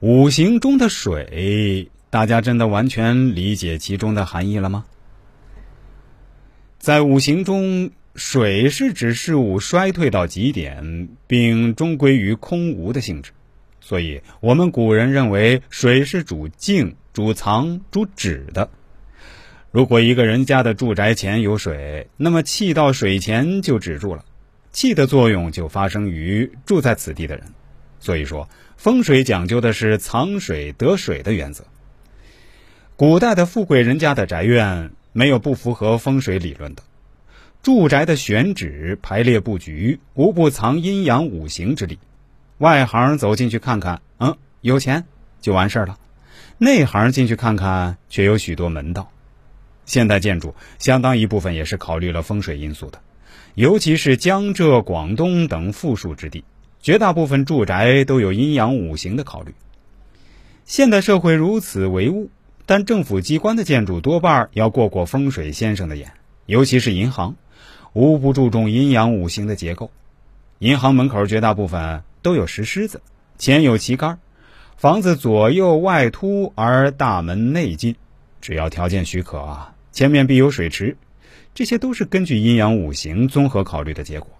五行中的水，大家真的完全理解其中的含义了吗？在五行中，水是指事物衰退到极点，并终归于空无的性质，所以我们古人认为水是主静、主藏、主止的。如果一个人家的住宅前有水，那么气到水前就止住了，气的作用就发生于住在此地的人。所以说，风水讲究的是藏水得水的原则。古代的富贵人家的宅院没有不符合风水理论的，住宅的选址、排列布局无不藏阴阳五行之理。外行走进去看看，嗯，有钱就完事儿了；内行进去看看，却有许多门道。现代建筑相当一部分也是考虑了风水因素的，尤其是江浙、广东等富庶之地。绝大部分住宅都有阴阳五行的考虑。现代社会如此唯物，但政府机关的建筑多半要过过风水先生的眼，尤其是银行，无不注重阴阳五行的结构。银行门口绝大部分都有石狮子，前有旗杆，房子左右外凸而大门内进，只要条件许可啊，前面必有水池，这些都是根据阴阳五行综合考虑的结果。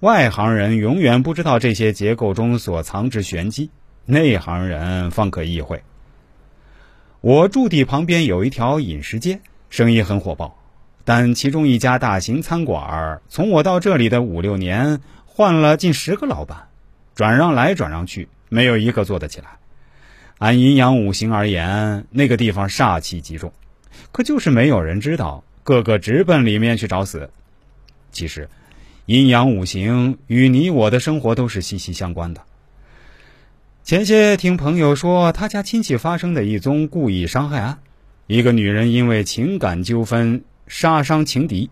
外行人永远不知道这些结构中所藏之玄机，内行人方可意会。我驻地旁边有一条饮食街，生意很火爆，但其中一家大型餐馆，从我到这里的五六年，换了近十个老板，转让来转让去，没有一个做得起来。按阴阳五行而言，那个地方煞气极重，可就是没有人知道，个个直奔里面去找死。其实。阴阳五行与你我的生活都是息息相关的。前些听朋友说，他家亲戚发生的一宗故意伤害案，一个女人因为情感纠纷杀伤情敌。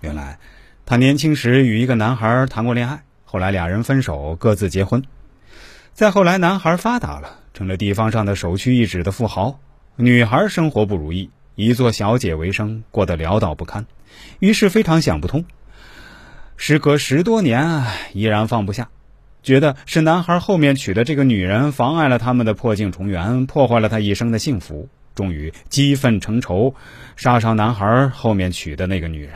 原来，她年轻时与一个男孩谈过恋爱，后来俩人分手，各自结婚。再后来，男孩发达了，成了地方上的首屈一指的富豪，女孩生活不如意，以做小姐为生，过得潦倒不堪，于是非常想不通。时隔十多年，依然放不下，觉得是男孩后面娶的这个女人妨碍了他们的破镜重圆，破坏了他一生的幸福。终于激愤成仇，杀伤男孩后面娶的那个女人。